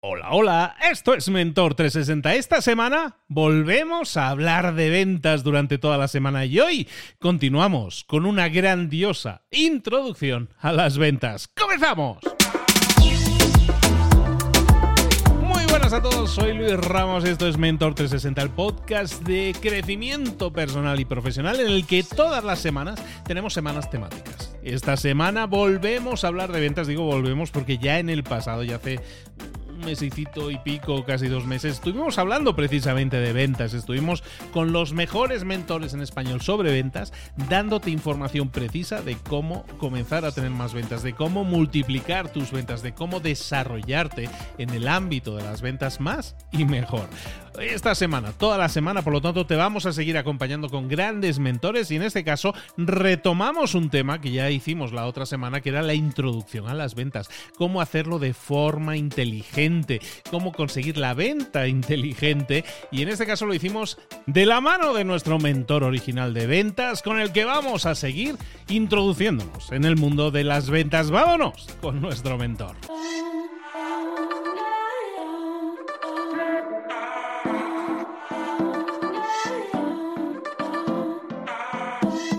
Hola, hola, esto es Mentor 360. Esta semana volvemos a hablar de ventas durante toda la semana y hoy continuamos con una grandiosa introducción a las ventas. ¡Comenzamos! Buenas a todos, soy Luis Ramos, esto es Mentor 360, el podcast de crecimiento personal y profesional en el que todas las semanas tenemos semanas temáticas. Esta semana volvemos a hablar de ventas, digo volvemos porque ya en el pasado, ya hace mesecito y pico, casi dos meses, estuvimos hablando precisamente de ventas. Estuvimos con los mejores mentores en español sobre ventas, dándote información precisa de cómo comenzar a tener más ventas, de cómo multiplicar tus ventas, de cómo desarrollarte en el ámbito de las ventas más y mejor. Esta semana, toda la semana, por lo tanto, te vamos a seguir acompañando con grandes mentores y en este caso retomamos un tema que ya hicimos la otra semana, que era la introducción a las ventas, cómo hacerlo de forma inteligente, cómo conseguir la venta inteligente y en este caso lo hicimos de la mano de nuestro mentor original de ventas con el que vamos a seguir introduciéndonos en el mundo de las ventas. Vámonos con nuestro mentor.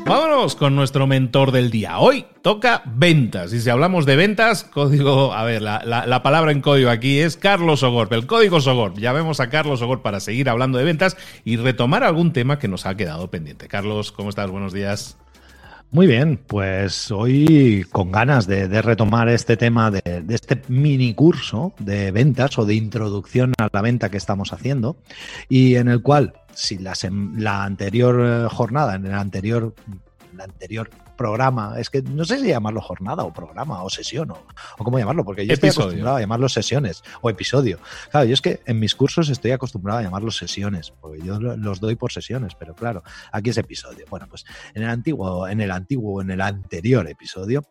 Vámonos con nuestro mentor del día. Hoy toca ventas. Y si hablamos de ventas, código, a ver, la, la, la palabra en código aquí es Carlos Ogorp, el código Sogorp. Ya vemos a Carlos Ogorp para seguir hablando de ventas y retomar algún tema que nos ha quedado pendiente. Carlos, ¿cómo estás? Buenos días. Muy bien, pues hoy con ganas de, de retomar este tema de, este mini curso de ventas o de introducción a la venta que estamos haciendo y en el cual, si la, la anterior jornada, en el anterior, la anterior programa, es que no sé si llamarlo jornada o programa o sesión o, o cómo llamarlo, porque yo episodio. estoy acostumbrado a llamarlo sesiones o episodio. Claro, yo es que en mis cursos estoy acostumbrado a llamarlos sesiones, porque yo los doy por sesiones, pero claro, aquí es episodio. Bueno, pues en el antiguo, en el antiguo, en el anterior episodio,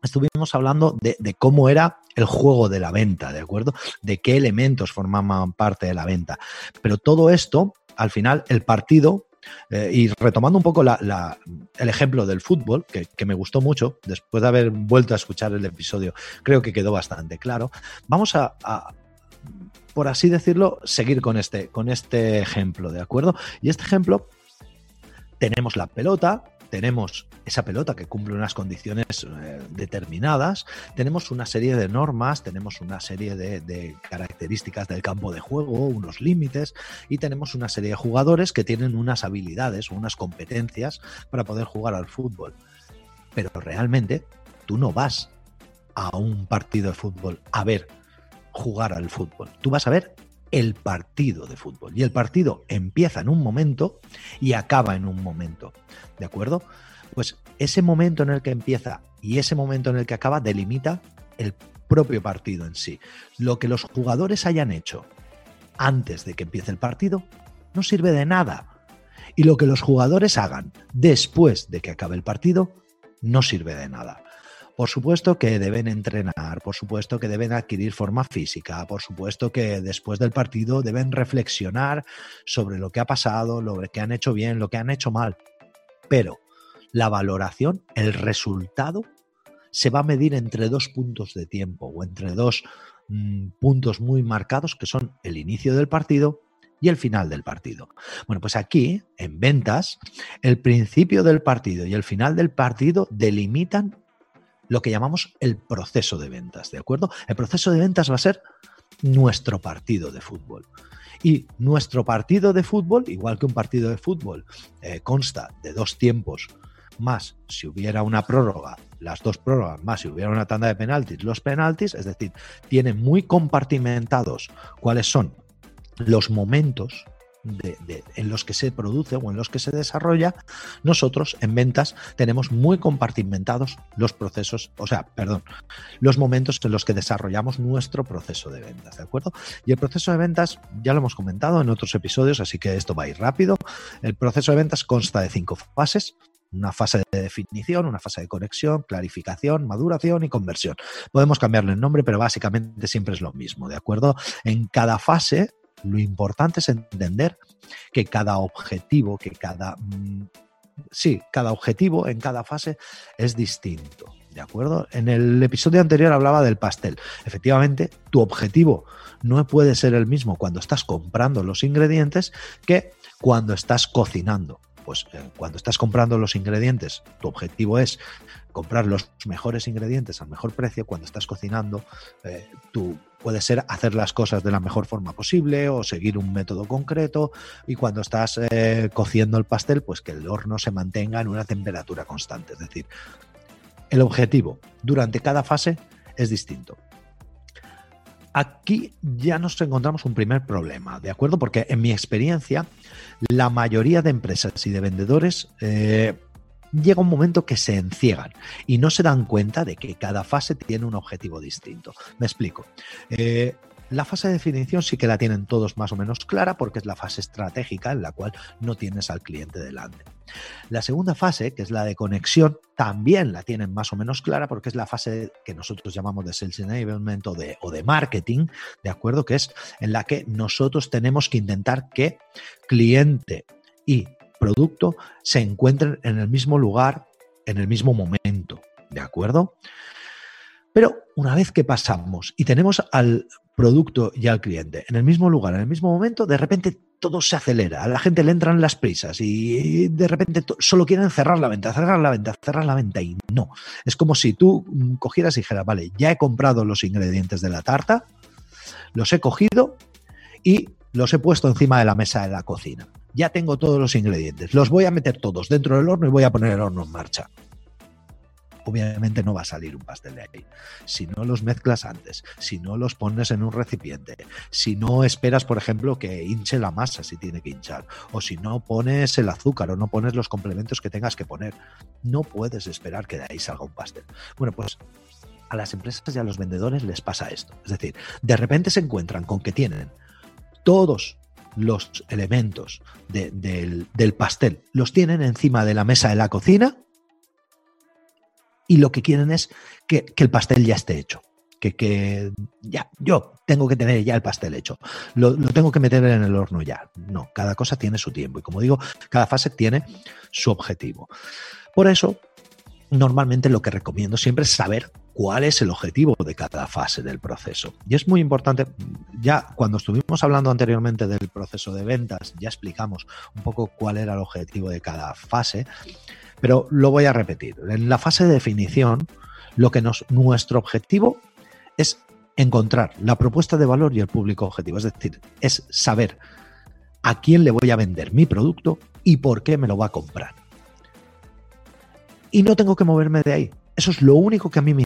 estuvimos hablando de, de, cómo era el juego de la venta, ¿de acuerdo? De qué elementos formaban parte de la venta. Pero todo esto, al final, el partido eh, y retomando un poco la, el ejemplo del fútbol, que, que, me gustó mucho, después de haber vuelto a escuchar el episodio, creo que quedó bastante claro, vamos a, a por así decirlo, seguir con este, con este ejemplo, ¿de acuerdo? Y este ejemplo, tenemos la pelota, tenemos esa pelota que cumple unas condiciones eh, determinadas, tenemos una serie de normas, tenemos una serie de, de, características del campo de juego, unos límites y tenemos una serie de jugadores que tienen unas habilidades o unas competencias para poder jugar al fútbol. Pero realmente tú no vas a un partido de fútbol a ver jugar al fútbol, tú vas a ver el partido de fútbol. Y el partido empieza en un momento y acaba en un momento. ¿De acuerdo? Pues ese momento en el que empieza y ese momento en el que acaba delimita el propio partido en sí. Lo que los jugadores hayan hecho antes de que empiece el partido no sirve de nada. Y lo que los jugadores hagan después de que acabe el partido no sirve de nada. Por supuesto que deben entrenar, por supuesto que deben adquirir forma física, por supuesto que después del partido deben reflexionar sobre lo que ha pasado, lo que han hecho bien, lo que han hecho mal. Pero la valoración, el resultado, se va a medir entre dos puntos de tiempo o entre dos mmm, puntos muy marcados que son el inicio del partido y el final del partido. Bueno, pues aquí, en ventas, el principio del partido y el final del partido delimitan lo que llamamos el proceso de ventas, ¿de acuerdo? El proceso de ventas va a ser nuestro partido de fútbol. Y nuestro partido de fútbol, igual que un partido de fútbol, eh, consta de dos tiempos más si hubiera una prórroga, las dos prórrogas más si hubiera una tanda de penaltis, los penaltis, es decir, tiene muy compartimentados cuáles son los momentos de, en los que se produce o en los que se desarrolla, nosotros en ventas tenemos muy compartimentados los procesos, o sea, perdón, los momentos en los que desarrollamos nuestro proceso de ventas, ¿de acuerdo? Y el proceso de ventas ya lo hemos comentado en otros episodios, así que esto va a ir rápido. El proceso de ventas consta de cinco fases, una fase de definición, una fase de conexión, clarificación, maduración y conversión. Podemos cambiarle el nombre, pero básicamente siempre es lo mismo, ¿de acuerdo? En cada fase lo importante es entender que cada objetivo, que cada... Mm, sí, cada objetivo en cada fase es distinto. ¿De acuerdo? En el episodio anterior hablaba del pastel. Efectivamente, tu objetivo no puede ser el mismo cuando estás comprando los ingredientes que cuando estás cocinando. Pues eh, cuando estás comprando los ingredientes, tu objetivo es comprar los mejores ingredientes al mejor precio. Cuando estás cocinando, eh, tú puedes ser hacer las cosas de la mejor forma posible o seguir un método concreto. Y cuando estás eh, cociendo el pastel, pues que el horno se mantenga en una temperatura constante. Es decir, el objetivo durante cada fase es distinto. Aquí ya nos encontramos un primer problema, ¿de acuerdo? Porque en mi experiencia, la mayoría de empresas y de vendedores eh, llega un momento que se enciegan y no se dan cuenta de que cada fase tiene un objetivo distinto. Me explico. Eh, la fase de definición sí que la tienen todos más o menos clara porque es la fase estratégica en la cual no tienes al cliente delante. La segunda fase, que es la de conexión, también la tienen más o menos clara porque es la fase que nosotros llamamos de sales enablement o o de marketing, ¿de acuerdo? Que es en la que nosotros tenemos que intentar que cliente y producto se encuentren en el mismo lugar, en el mismo momento, ¿de acuerdo? Pero una vez que pasamos y tenemos al producto y al cliente en el mismo lugar, en el mismo momento, de repente todo se acelera, a la gente le entran las prisas y de repente solo quieren cerrar la venta, cerrar la venta, cerrar la venta y no. Es como si tú cogieras y dijeras, vale, ya he comprado los ingredientes de la tarta, los he cogido y los he puesto encima de la mesa de la cocina. Ya tengo todos los ingredientes, los voy a meter todos dentro del horno y voy a poner el horno en marcha obviamente no va a salir un pastel de ahí. Si no los mezclas antes, si no los pones en un recipiente, si no esperas, por ejemplo, que hinche la masa si tiene que hinchar, o si no pones el azúcar o no pones los complementos que tengas que poner, no puedes esperar que de ahí salga un pastel. Bueno, pues a las empresas y a los vendedores les pasa esto. Es decir, de repente se encuentran con que tienen todos los elementos del, del pastel, los tienen encima de la mesa de la cocina y lo que quieren es que, el pastel ya esté hecho. Que, ya, yo tengo que tener ya el pastel hecho. Lo, tengo que meter en el horno ya. No, cada cosa tiene su tiempo. Y como digo, cada fase tiene su objetivo. Por eso, normalmente lo que recomiendo siempre es saber cuál es el objetivo de cada fase del proceso. Y es muy importante, ya cuando estuvimos hablando anteriormente del proceso de ventas, ya explicamos un poco cuál era el objetivo de cada fase. Pero lo voy a repetir. En la fase de definición, lo que nos, nuestro objetivo es encontrar la propuesta de valor y el público objetivo. Es decir, es saber a quién le voy a vender mi producto y por qué me lo va a comprar. Y no tengo que moverme de ahí. Eso es lo único que a mí me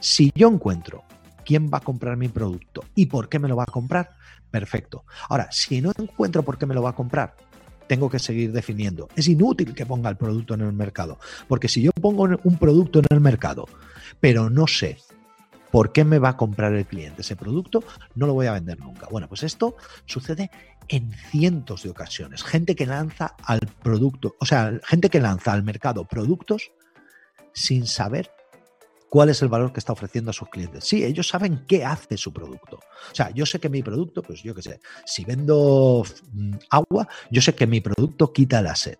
Si yo encuentro quién va a comprar mi producto y por qué me lo va a comprar, perfecto. Ahora, si no encuentro por qué me lo va a comprar, tengo que seguir definiendo. Es inútil que ponga el producto en el mercado, porque si yo pongo un producto en el mercado, pero no sé por qué me va a comprar el cliente ese producto, no lo voy a vender nunca. Bueno, pues esto sucede en cientos de ocasiones. Gente que lanza al producto, o sea, gente que lanza al mercado productos sin saber cuál es el valor que está ofreciendo a sus clientes. Sí, ellos saben qué hace su producto. O sea, yo sé que mi producto, pues yo qué sé, si vendo mm, agua, yo sé que mi producto quita la sed.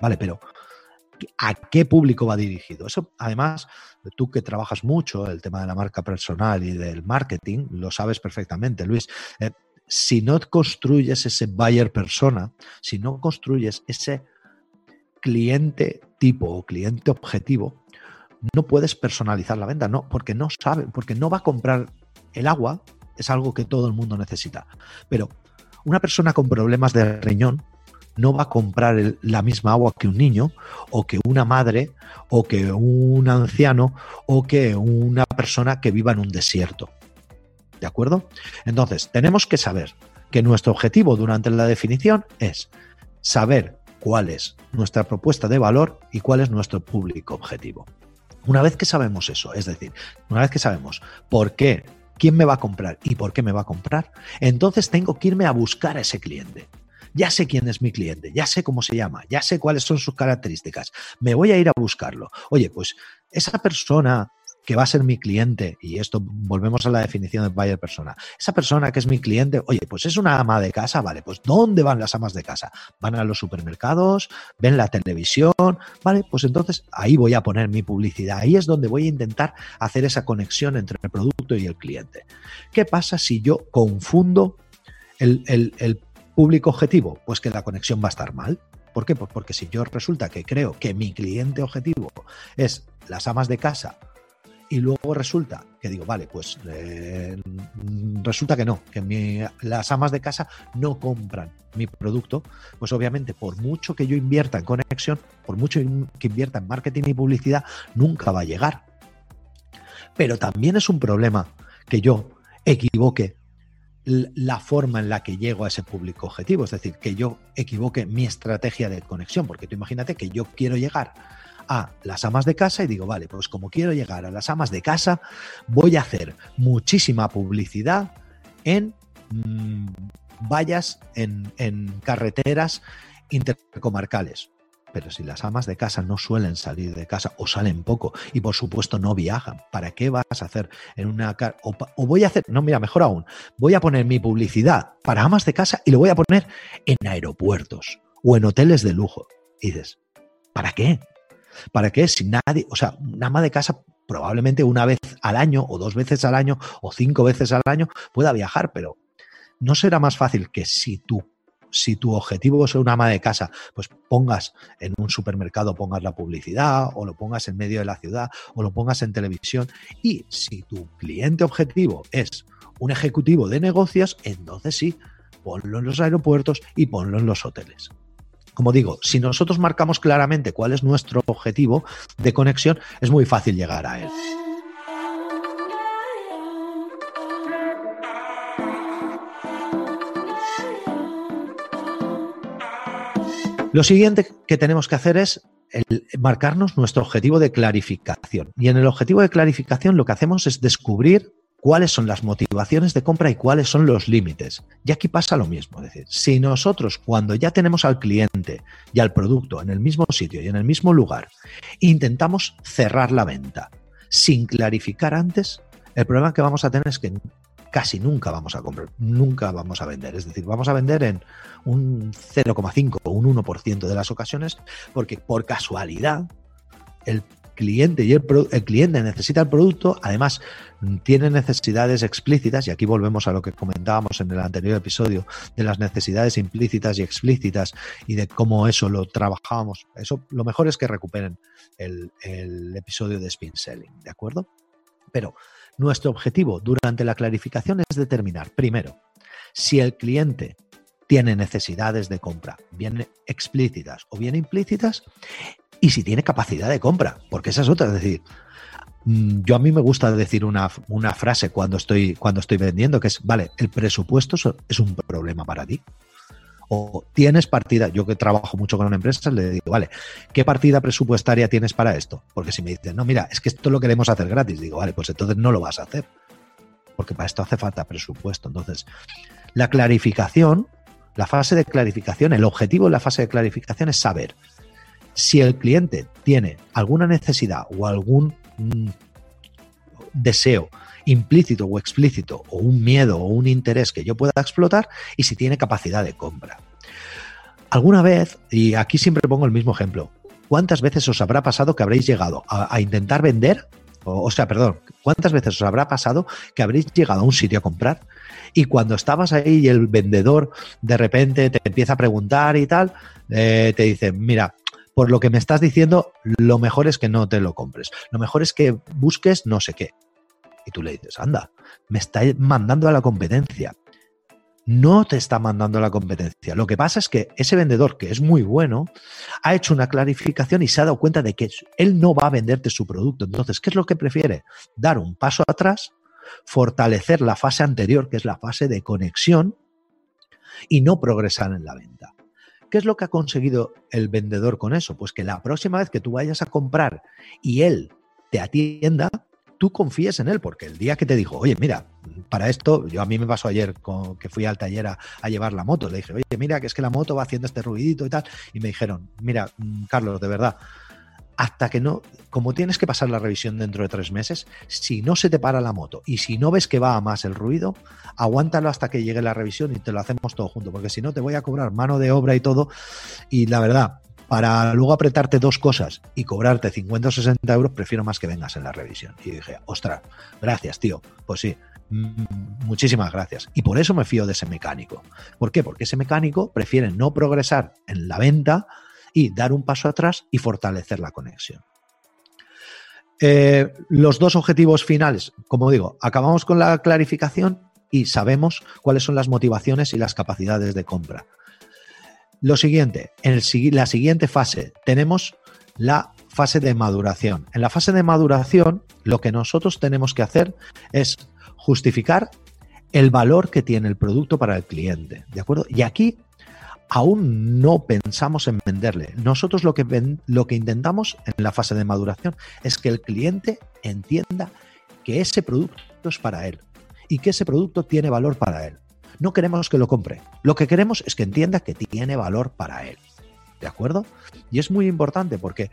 Vale, pero ¿a qué público va dirigido? Eso, además, tú que trabajas mucho el tema de la marca personal y del marketing, lo sabes perfectamente, Luis. Eh, si no construyes ese buyer persona, si no construyes ese cliente tipo o cliente objetivo, no puedes personalizar la venta, no, porque no sabe, porque no va a comprar el agua, es algo que todo el mundo necesita. Pero una persona con problemas de riñón no va a comprar la misma agua que un niño, o que una madre, o que un anciano, o que una persona que viva en un desierto. ¿De acuerdo? Entonces, tenemos que saber que nuestro objetivo durante la definición es saber cuál es nuestra propuesta de valor y cuál es nuestro público objetivo. Una vez que sabemos eso, es decir, una vez que sabemos por qué, quién me va a comprar y por qué me va a comprar, entonces tengo que irme a buscar a ese cliente. Ya sé quién es mi cliente, ya sé cómo se llama, ya sé cuáles son sus características. Me voy a ir a buscarlo. Oye, pues esa persona que va a ser mi cliente, y esto volvemos a la definición de buyer persona, esa persona que es mi cliente, oye, pues es una ama de casa, vale, pues ¿dónde van las amas de casa? Van a los supermercados, ven la televisión, vale, pues entonces ahí voy a poner mi publicidad, ahí es donde voy a intentar hacer esa conexión entre el producto y el cliente. ¿Qué pasa si yo confundo el, público objetivo? Pues que la conexión va a estar mal. ¿Por qué? Pues porque si yo resulta que creo que mi cliente objetivo es las amas de casa y luego resulta que digo, vale, pues eh, resulta que no, que las amas de casa no compran mi producto, pues obviamente por mucho que yo invierta en conexión, por mucho que invierta en marketing y publicidad, nunca va a llegar. Pero también es un problema que yo equivoque la forma en la que llego a ese público objetivo, es decir, que yo equivoque mi estrategia de conexión, porque tú imagínate que yo quiero llegar a las amas de casa y digo, vale, pues como quiero llegar a las amas de casa, voy a hacer muchísima publicidad en mm, vallas, en, en carreteras intercomarcales. Pero si las amas de casa no suelen salir de casa o salen poco y por supuesto no viajan, ¿para qué vas a hacer en una o, o voy a hacer, no, mira, mejor aún, voy a poner mi publicidad para amas de casa y lo voy a poner en aeropuertos o en hoteles de lujo. Y dices, ¿para qué? ¿Para qué? Si nadie, o sea, una ama de casa probablemente una vez al año o dos veces al año o cinco veces al año pueda viajar, pero ¿no será más fácil que si tú si tu objetivo es una ama de casa, pues pongas en un supermercado, pongas la publicidad o lo pongas en medio de la ciudad o lo pongas en televisión. Y si tu cliente objetivo es un ejecutivo de negocios, entonces sí, ponlo en los aeropuertos y ponlo en los hoteles. Como digo, si nosotros marcamos claramente cuál es nuestro objetivo de conexión, es muy fácil llegar a él. Lo siguiente que tenemos que hacer es marcarnos nuestro objetivo de clarificación. Y en el objetivo de clarificación lo que hacemos es descubrir cuáles son las motivaciones de compra y cuáles son los límites. Y aquí pasa lo mismo, es decir, si nosotros cuando ya tenemos al cliente y al producto en el mismo sitio y en el mismo lugar, intentamos cerrar la venta sin clarificar antes, el problema que vamos a tener es que casi nunca vamos a comprar, nunca vamos a vender. Es decir, vamos a vender en un 0,5 o un 1% de las ocasiones porque por casualidad el cliente y el, cliente necesita el producto, además tiene necesidades explícitas, y aquí volvemos a lo que comentábamos en el anterior episodio, de las necesidades implícitas y explícitas y de cómo eso lo trabajábamos. Eso lo mejor es que recuperen el, el episodio de Spin Selling, ¿de acuerdo? Pero nuestro objetivo durante la clarificación es determinar, primero, si el cliente tiene necesidades de compra, bien explícitas o bien implícitas, y si tiene capacidad de compra, porque esa es otra, es decir, mm, yo a mí me gusta decir una, una, frase cuando estoy, cuando estoy vendiendo, que es, vale, el presupuesto es un problema para ti. O tienes partida, yo que trabajo mucho con empresas, le digo, vale, ¿qué partida presupuestaria tienes para esto? Porque si me dicen, no, mira, es que esto lo queremos hacer gratis, digo, vale, pues entonces no lo vas a hacer. Porque para esto hace falta presupuesto. Entonces, la clarificación, la fase de clarificación, el objetivo de la fase de clarificación es saber si el cliente tiene alguna necesidad o algún mm, deseo implícito o explícito o un miedo o un interés que yo pueda explotar y si tiene capacidad de compra. Alguna vez, y aquí siempre pongo el mismo ejemplo, ¿cuántas veces os habrá pasado que habréis llegado a, intentar vender? O, sea, perdón, ¿cuántas veces os habrá pasado que habréis llegado a un sitio a comprar y cuando estabas ahí y el vendedor de repente te empieza a preguntar y tal, eh, te dice, mira, por lo que me estás diciendo, lo mejor es que no te lo compres. Lo mejor es que busques no sé qué. Y tú le dices, anda, me está mandando a la competencia. No te está mandando a la competencia. Lo que pasa es que ese vendedor, que es muy bueno, ha hecho una clarificación y se ha dado cuenta de que él no va a venderte su producto. Entonces, ¿qué es lo que prefiere? Dar un paso atrás, fortalecer la fase anterior, que es la fase de conexión, y no progresar en la venta. ¿Qué es lo que ha conseguido el vendedor con eso? Pues que la próxima vez que tú vayas a comprar y él te atienda, tú confíes en él, porque el día que te dijo, oye, mira, para esto, yo a mí me pasó ayer con, que fui al taller a, llevar la moto, le dije, oye, mira, que es que la moto va haciendo este ruidito y tal, y me dijeron, mira, mm, Carlos, de verdad, hasta que no, como tienes que pasar la revisión dentro de tres meses, si no se te para la moto y si no ves que va a más el ruido, aguántalo hasta que llegue la revisión y te lo hacemos todo junto, porque si no te voy a cobrar mano de obra y todo. Y la verdad, para luego apretarte dos cosas y cobrarte 50 o 60 euros, prefiero más que vengas en la revisión. Y dije, ostras, gracias, tío. Pues sí, mm, muchísimas gracias. Y por eso me fío de ese mecánico. ¿Por qué? Porque ese mecánico prefiere no progresar en la venta y dar un paso atrás y fortalecer la conexión. Eh, los dos objetivos finales, como digo, acabamos con la clarificación y sabemos cuáles son las motivaciones y las capacidades de compra. Lo siguiente, en la siguiente fase tenemos la fase de maduración. En la fase de maduración, lo que nosotros tenemos que hacer es justificar el valor que tiene el producto para el cliente, ¿de acuerdo? Y aquí aún no pensamos en venderle. Nosotros lo que, lo que intentamos en la fase de maduración es que el cliente entienda que ese producto es para él y que ese producto tiene valor para él. No queremos que lo compre. Lo que queremos es que entienda que tiene valor para él. ¿De acuerdo? Y es muy importante porque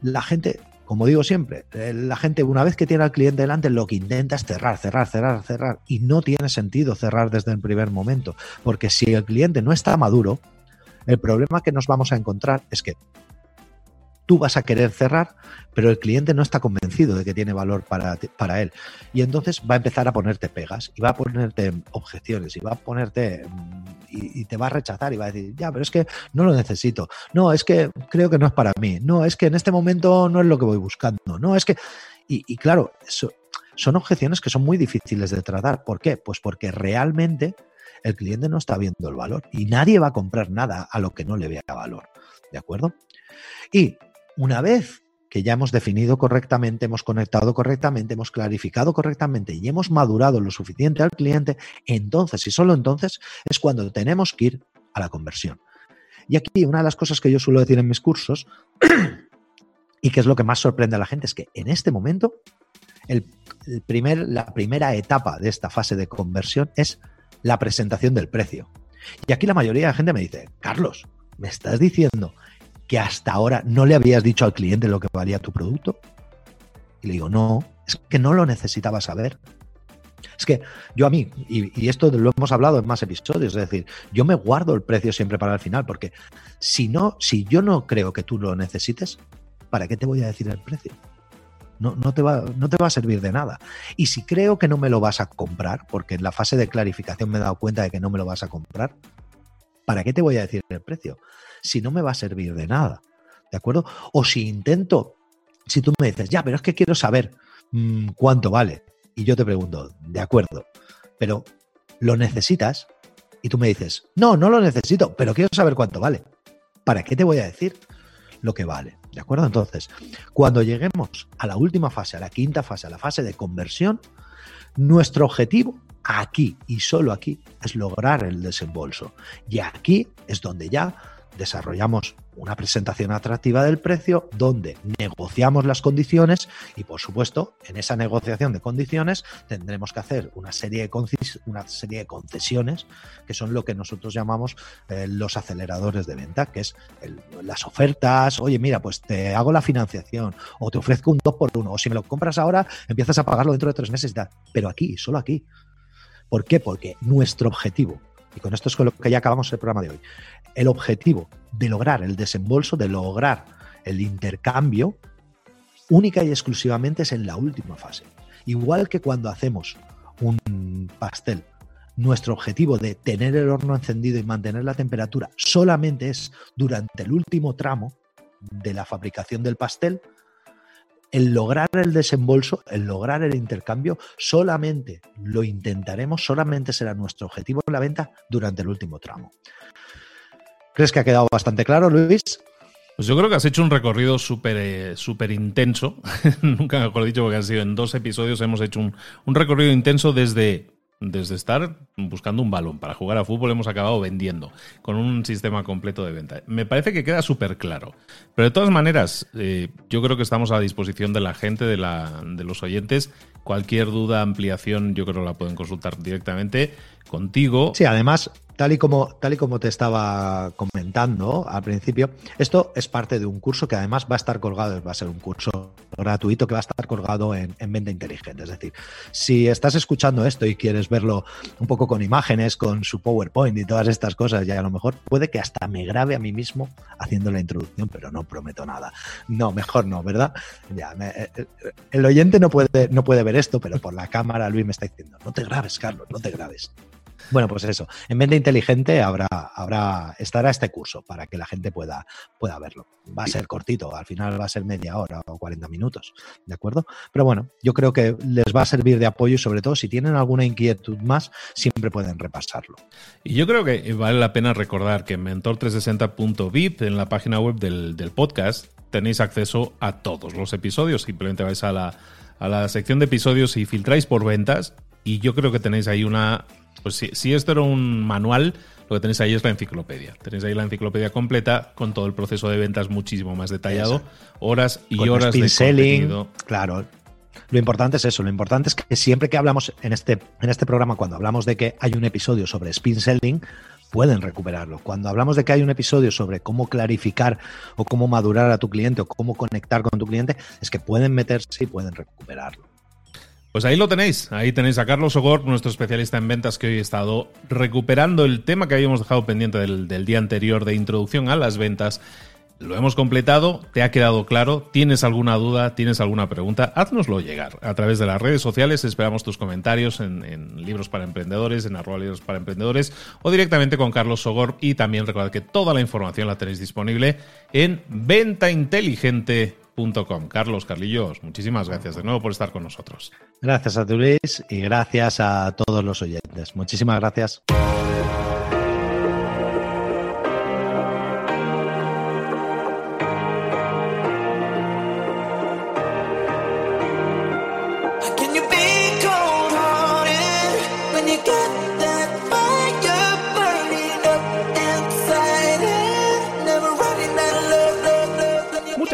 la gente, como digo siempre, eh, la gente una vez que tiene al cliente delante lo que intenta es cerrar, cerrar, cerrar, cerrar. Y no tiene sentido cerrar desde el primer momento. Porque si el cliente no está maduro, el problema que nos vamos a encontrar es que tú vas a querer cerrar, pero el cliente no está convencido de que tiene valor para, para él. Y entonces va a empezar a ponerte pegas y va a ponerte objeciones y va a ponerte y, te va a rechazar y va a decir, ya, pero es que no lo necesito. No, es que creo que no es para mí. No, es que en este momento no es lo que voy buscando. No, es que... Y, claro, son objeciones que son muy difíciles de tratar. ¿Por qué? Pues porque realmente el cliente no está viendo el valor y nadie va a comprar nada a lo que no le vea valor. ¿De acuerdo? Y una vez que ya hemos definido correctamente, hemos conectado correctamente, hemos clarificado correctamente y hemos madurado lo suficiente al cliente, entonces y solo entonces es cuando tenemos que ir a la conversión. Y aquí una de las cosas que yo suelo decir en mis cursos y que es lo que más sorprende a la gente es que en este momento el, primer, la primera etapa de esta fase de conversión es la presentación del precio. Y aquí la mayoría de la gente me dice, Carlos, ¿me estás diciendo que hasta ahora no le habías dicho al cliente lo que valía tu producto? Y le digo, no, es que no lo necesitaba saber. Es que yo a mí, y, esto lo hemos hablado en más episodios, es decir, yo me guardo el precio siempre para el final, porque si no, si yo no creo que tú lo necesites, ¿para qué te voy a decir el precio? No, no, te va, no te va a servir de nada. Y si creo que no me lo vas a comprar, porque en la fase de clarificación me he dado cuenta de que no me lo vas a comprar, ¿para qué te voy a decir el precio? Si no me va a servir de nada. ¿De acuerdo? O si intento, si tú me dices, ya, pero es que quiero saber mm, cuánto vale. Y yo te pregunto, de acuerdo, pero ¿lo necesitas? Y tú me dices, no, no lo necesito, pero quiero saber cuánto vale. ¿Para qué te voy a decir lo que vale? ¿De acuerdo? Entonces, cuando lleguemos a la última fase, a la quinta fase, a la fase de conversión, nuestro objetivo aquí y solo aquí es lograr el desembolso. Y aquí es donde ya desarrollamos una presentación atractiva del precio donde negociamos las condiciones y por supuesto en esa negociación de condiciones tendremos que hacer una serie de, una serie de concesiones que son lo que nosotros llamamos eh, los aceleradores de venta, que es las ofertas, oye mira pues te hago la financiación o te ofrezco un 2 por 1 o si me lo compras ahora empiezas a pagarlo dentro de tres meses y tal, pero aquí, solo aquí. ¿Por qué? Porque nuestro objetivo y con esto es con lo que ya acabamos el programa de hoy, el objetivo de lograr el desembolso, de lograr el intercambio, única y exclusivamente es en la última fase. Igual que cuando hacemos un pastel, nuestro objetivo de tener el horno encendido y mantener la temperatura solamente es durante el último tramo de la fabricación del pastel, el lograr el desembolso, el lograr el intercambio, solamente lo intentaremos, solamente será nuestro objetivo en la venta durante el último tramo. ¿Crees que ha quedado bastante claro, Luis? Pues yo creo que has hecho un recorrido súper eh, súper intenso. Nunca mejor dicho, porque han sido en dos episodios hemos hecho un, un recorrido intenso desde desde estar buscando un balón para jugar a fútbol hemos acabado vendiendo con un sistema completo de venta. Me parece que queda súper claro. Pero de todas maneras, eh, yo creo que estamos a disposición de la gente, de, de los oyentes. Cualquier duda, ampliación, yo creo que la pueden consultar directamente contigo. Sí, además, tal y como, tal y como te estaba comentando al principio, esto es parte de un curso que además va a estar colgado, va a ser un curso gratuito que va a estar colgado en, en Venta Inteligente. Es decir, si estás escuchando esto y quieres verlo un poco con imágenes, con su PowerPoint y todas estas cosas, ya a lo mejor puede que hasta me grabe a mí mismo haciendo la introducción, pero no prometo nada. No, mejor no, ¿verdad? Ya, eh, eh, el oyente no puede, no puede ver esto, pero por la cámara Luis me está diciendo, no te grabes, Carlos, no te grabes. Bueno, pues eso. En Mente Inteligente habrá, habrá, estará este curso para que la gente pueda, pueda verlo. Va a ser cortito, al final va a ser media hora o 40 minutos, ¿de acuerdo? Pero bueno, yo creo que les va a servir de apoyo y sobre todo si tienen alguna inquietud más, siempre pueden repasarlo. Y yo creo que vale la pena recordar que en mentor360.vip, en la página web del, del podcast, tenéis acceso a todos los episodios. Simplemente vais a la, a la sección de episodios y filtráis por ventas. Y yo creo que tenéis ahí una pues si, esto era un manual, lo que tenéis ahí es la enciclopedia. Tenéis ahí la enciclopedia completa con todo el proceso de ventas muchísimo más detallado, horas y horas de contenido. Claro. Lo importante es eso, lo importante es que siempre que hablamos en este, en este programa, cuando hablamos de que hay un episodio sobre spin selling, pueden recuperarlo. Cuando hablamos de que hay un episodio sobre cómo clarificar o cómo madurar a tu cliente o cómo conectar con tu cliente, es que pueden meterse y pueden recuperarlo. Pues ahí lo tenéis, ahí tenéis a Carlos Ogor, nuestro especialista en ventas que hoy ha estado recuperando el tema que habíamos dejado pendiente del, día anterior de introducción a las ventas. Lo hemos completado, te ha quedado claro, tienes alguna duda, tienes alguna pregunta, haznoslo llegar a través de las redes sociales, esperamos tus comentarios en, Libros para Emprendedores, en arroba Libros para Emprendedores o directamente con Carlos Sogor y también recordad que toda la información la tenéis disponible en Venta Carlos Carlillos, muchísimas gracias de nuevo por estar con nosotros. Gracias a ti, Luis, y gracias a todos los oyentes. Muchísimas gracias.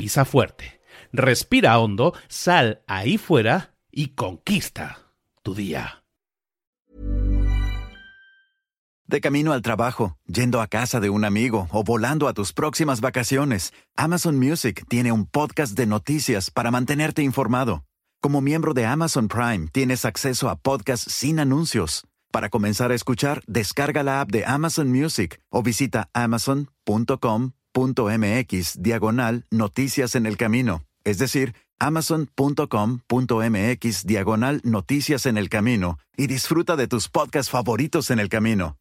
pisa fuerte. respira hondo, sal ahí fuera y conquista tu día. De camino al trabajo, yendo a casa de un amigo o volando a tus próximas vacaciones, Amazon Music tiene un podcast de noticias para mantenerte informado. Como miembro de Amazon Prime, tienes acceso a podcasts sin anuncios. Para comenzar a escuchar, descarga la app de Amazon Music o visita amazon.com.mx diagonal noticias en el camino. Es decir, amazon.com.mx diagonal noticias en el camino y disfruta de tus podcasts favoritos en el camino.